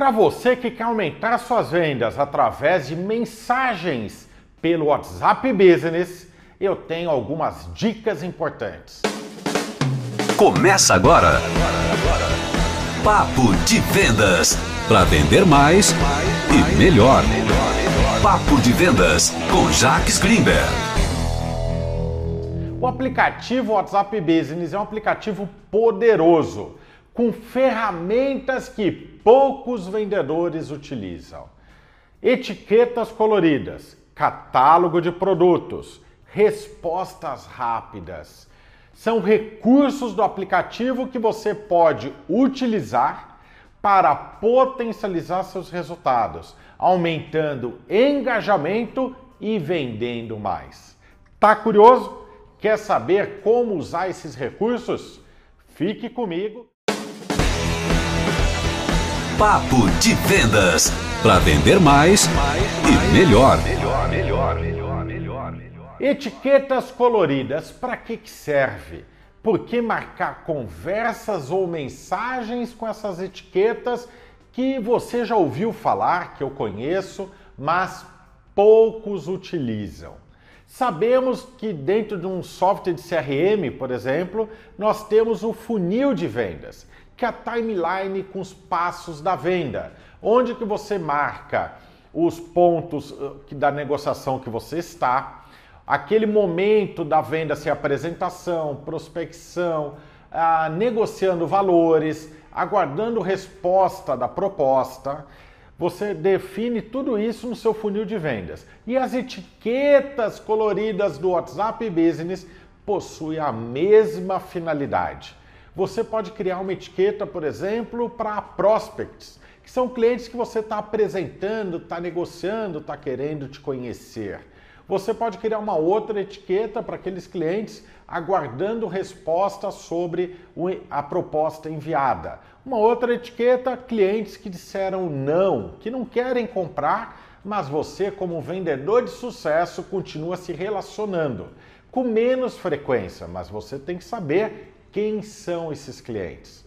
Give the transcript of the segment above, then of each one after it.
Para você que quer aumentar suas vendas através de mensagens pelo WhatsApp Business, eu tenho algumas dicas importantes. Começa agora. Papo de vendas. Para vender mais e melhor. Papo de vendas com Jacques Greenberg. O aplicativo WhatsApp Business é um aplicativo poderoso, com ferramentas que poucos vendedores utilizam. Etiquetas coloridas, catálogo de produtos, respostas rápidas. São recursos do aplicativo que você pode utilizar para potencializar seus resultados, aumentando engajamento e vendendo mais. Tá curioso? Quer saber como usar esses recursos? Fique comigo. Papo de vendas para vender mais e melhor. Etiquetas coloridas, para que, que serve? Por que marcar conversas ou mensagens com essas etiquetas que você já ouviu falar, que eu conheço, mas poucos utilizam? Sabemos que dentro de um software de CRM, por exemplo, nós temos o funil de vendas, que a timeline com os passos da venda, onde que você marca os pontos da negociação que você está, aquele momento da venda, se apresentação, prospecção, ah, negociando valores, aguardando resposta da proposta. Você define tudo isso no seu funil de vendas. E as etiquetas coloridas do WhatsApp Business possuem a mesma finalidade. Você pode criar uma etiqueta, por exemplo, para prospects, que são clientes que você está apresentando, está negociando, está querendo te conhecer. Você pode criar uma outra etiqueta para aqueles clientes aguardando resposta sobre a proposta enviada. Uma outra etiqueta, clientes que disseram não, que não querem comprar, mas você, como vendedor de sucesso, continua se relacionando com menos frequência, mas você tem que saber quem são esses clientes.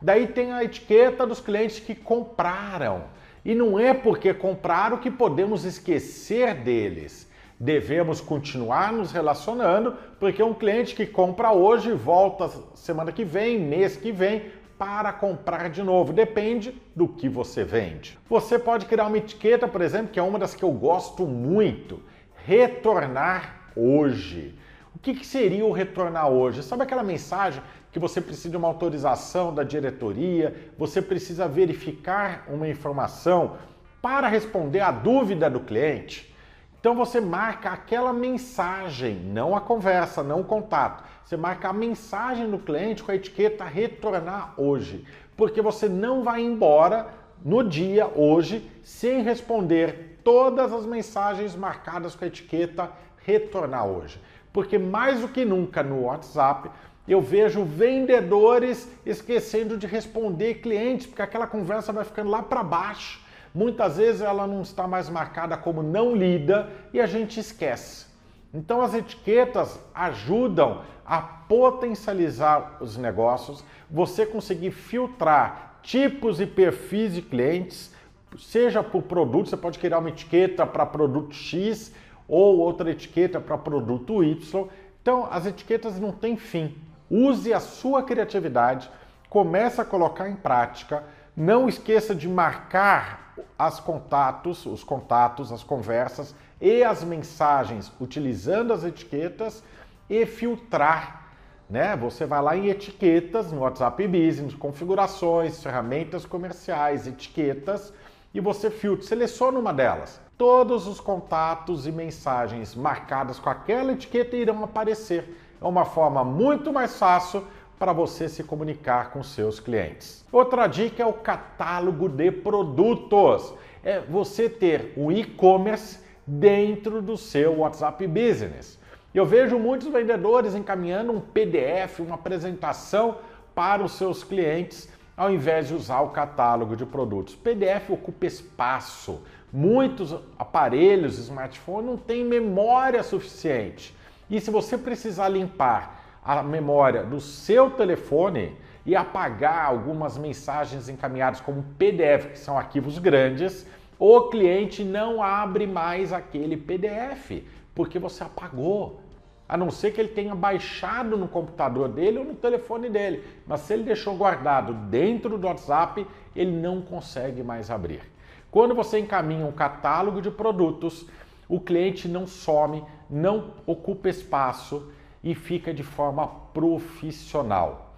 Daí tem a etiqueta dos clientes que compraram. E não é porque compraram que podemos esquecer deles devemos continuar nos relacionando, porque um cliente que compra hoje volta semana que vem, mês que vem, para comprar de novo. Depende do que você vende. Você pode criar uma etiqueta, por exemplo, que é uma das que eu gosto muito: retornar hoje. O que, que seria o retornar hoje? Sabe aquela mensagem que você precisa de uma autorização da diretoria, você precisa verificar uma informação para responder à dúvida do cliente? Então você marca aquela mensagem, não a conversa, não o contato. Você marca a mensagem do cliente com a etiqueta retornar hoje, porque você não vai embora no dia hoje sem responder todas as mensagens marcadas com a etiqueta retornar hoje. Porque mais do que nunca no WhatsApp eu vejo vendedores esquecendo de responder clientes, porque aquela conversa vai ficando lá para baixo Muitas vezes ela não está mais marcada como não lida e a gente esquece. Então as etiquetas ajudam a potencializar os negócios, você conseguir filtrar tipos e perfis de clientes, seja por produto, você pode criar uma etiqueta para produto X ou outra etiqueta para produto Y. Então as etiquetas não têm fim. Use a sua criatividade, comece a colocar em prática. Não esqueça de marcar as contatos, os contatos, as conversas e as mensagens utilizando as etiquetas e filtrar, né? Você vai lá em etiquetas no WhatsApp Business, configurações, ferramentas comerciais, etiquetas e você filtra, seleciona uma delas. Todos os contatos e mensagens marcadas com aquela etiqueta irão aparecer. É uma forma muito mais fácil para você se comunicar com seus clientes. Outra dica é o catálogo de produtos. É você ter o e-commerce dentro do seu WhatsApp Business. Eu vejo muitos vendedores encaminhando um PDF, uma apresentação para os seus clientes, ao invés de usar o catálogo de produtos. PDF ocupa espaço. Muitos aparelhos, smartphone, não têm memória suficiente. E se você precisar limpar a memória do seu telefone, e apagar algumas mensagens encaminhadas como PDF, que são arquivos grandes, o cliente não abre mais aquele PDF, porque você apagou. A não ser que ele tenha baixado no computador dele ou no telefone dele. Mas se ele deixou guardado dentro do WhatsApp, ele não consegue mais abrir. Quando você encaminha um catálogo de produtos, o cliente não some, não ocupa espaço e fica de forma profissional.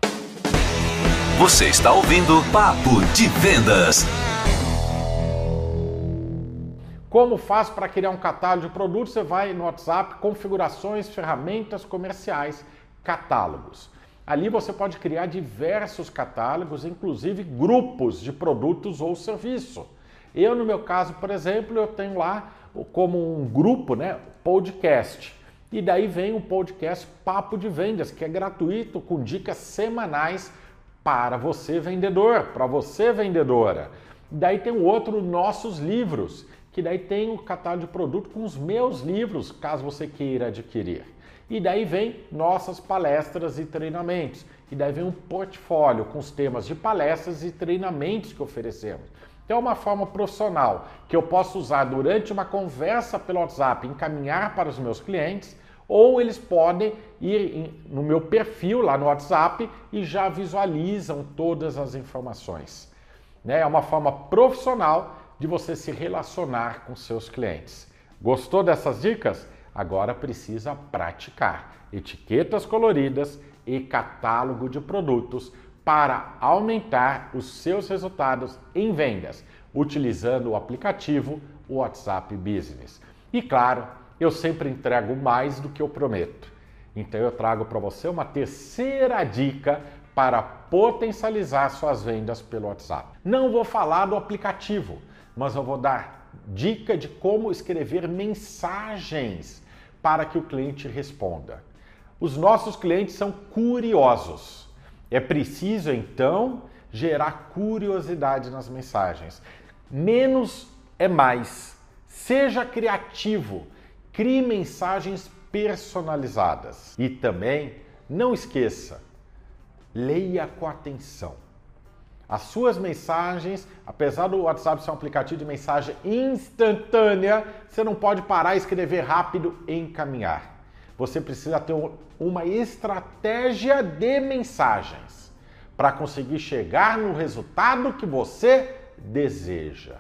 Você está ouvindo Papo de Vendas. Como faz para criar um catálogo de produtos? Você vai no WhatsApp, configurações, ferramentas comerciais, catálogos. Ali você pode criar diversos catálogos, inclusive grupos de produtos ou serviço. Eu, no meu caso, por exemplo, eu tenho lá como um grupo, né, podcast. E daí vem o podcast Papo de Vendas, que é gratuito, com dicas semanais para você vendedor, para você vendedora. Daí tem o outro, Nossos Livros, que daí tem o catálogo de produto com os meus livros, caso você queira adquirir. E daí vem nossas palestras e treinamentos. E daí vem um portfólio com os temas de palestras e treinamentos que oferecemos. Então é uma forma profissional que eu posso usar durante uma conversa pelo WhatsApp, encaminhar para os meus clientes, ou eles podem ir no meu perfil lá no WhatsApp e já visualizam todas as informações. Né? É uma forma profissional de você se relacionar com seus clientes. Gostou dessas dicas? Agora precisa praticar etiquetas coloridas e catálogo de produtos para aumentar os seus resultados em vendas, utilizando o aplicativo WhatsApp Business. E claro, eu sempre entrego mais do que eu prometo. Então eu trago para você uma terceira dica para potencializar suas vendas pelo WhatsApp. Não vou falar do aplicativo, mas eu vou dar dica de como escrever mensagens para que o cliente responda. Os nossos clientes são curiosos. É preciso então gerar curiosidade nas mensagens. Menos é mais. Seja criativo. Crie mensagens personalizadas. E também não esqueça, leia com atenção. As suas mensagens, apesar do WhatsApp ser um aplicativo de mensagem instantânea, você não pode parar escrever rápido e encaminhar. Você precisa ter uma estratégia de mensagens para conseguir chegar no resultado que você deseja.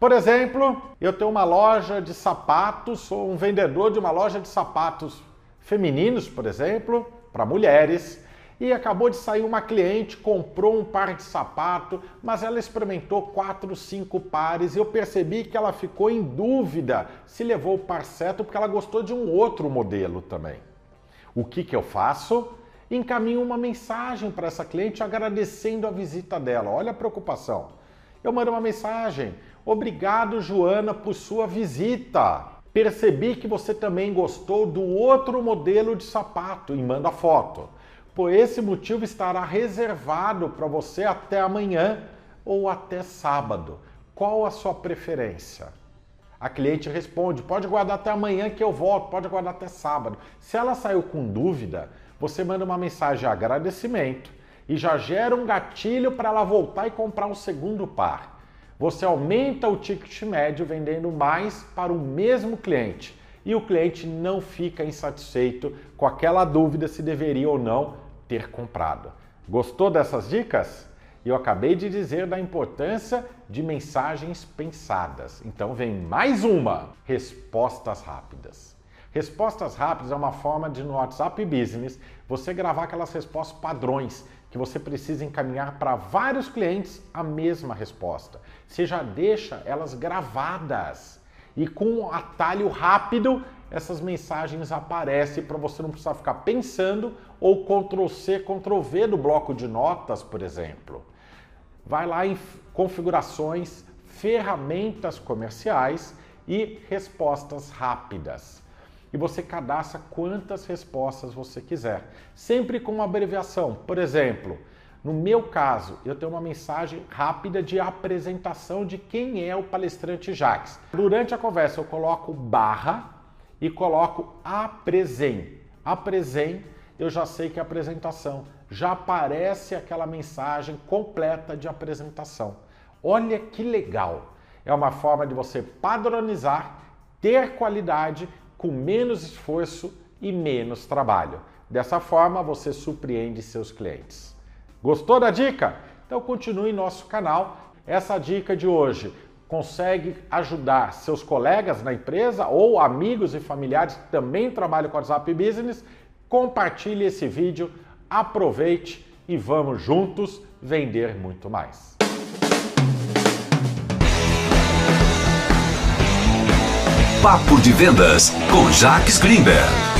Por exemplo, eu tenho uma loja de sapatos, sou um vendedor de uma loja de sapatos femininos, por exemplo, para mulheres e acabou de sair uma cliente, comprou um par de sapato, mas ela experimentou quatro, cinco pares e eu percebi que ela ficou em dúvida se levou o par certo porque ela gostou de um outro modelo também. O que, que eu faço? Encaminho uma mensagem para essa cliente agradecendo a visita dela. Olha a preocupação. Eu mando uma mensagem. Obrigado, Joana, por sua visita. Percebi que você também gostou do outro modelo de sapato e manda foto. Por esse motivo estará reservado para você até amanhã ou até sábado. Qual a sua preferência? A cliente responde: pode guardar até amanhã que eu volto, pode guardar até sábado. Se ela saiu com dúvida, você manda uma mensagem de agradecimento e já gera um gatilho para ela voltar e comprar um segundo par. Você aumenta o ticket médio vendendo mais para o mesmo cliente e o cliente não fica insatisfeito com aquela dúvida se deveria ou não ter comprado. Gostou dessas dicas? Eu acabei de dizer da importância de mensagens pensadas. Então vem mais uma: respostas rápidas. Respostas rápidas é uma forma de no WhatsApp Business você gravar aquelas respostas padrões que você precisa encaminhar para vários clientes a mesma resposta. Você já deixa elas gravadas e com um atalho rápido essas mensagens aparecem para você não precisar ficar pensando ou Ctrl C, Ctrl V do bloco de notas, por exemplo. Vai lá em configurações, ferramentas comerciais e respostas rápidas. E você cadastra quantas respostas você quiser, sempre com uma abreviação. Por exemplo, no meu caso, eu tenho uma mensagem rápida de apresentação de quem é o palestrante Jax. Durante a conversa eu coloco barra e coloco apresen. Apresen eu já sei que é apresentação. Já aparece aquela mensagem completa de apresentação. Olha que legal! É uma forma de você padronizar, ter qualidade com menos esforço e menos trabalho. Dessa forma, você surpreende seus clientes. Gostou da dica? Então continue nosso canal. Essa dica de hoje consegue ajudar seus colegas na empresa ou amigos e familiares que também trabalham com WhatsApp Business. Compartilhe esse vídeo, aproveite e vamos juntos vender muito mais. Papo de Vendas com Jacques Greenberg.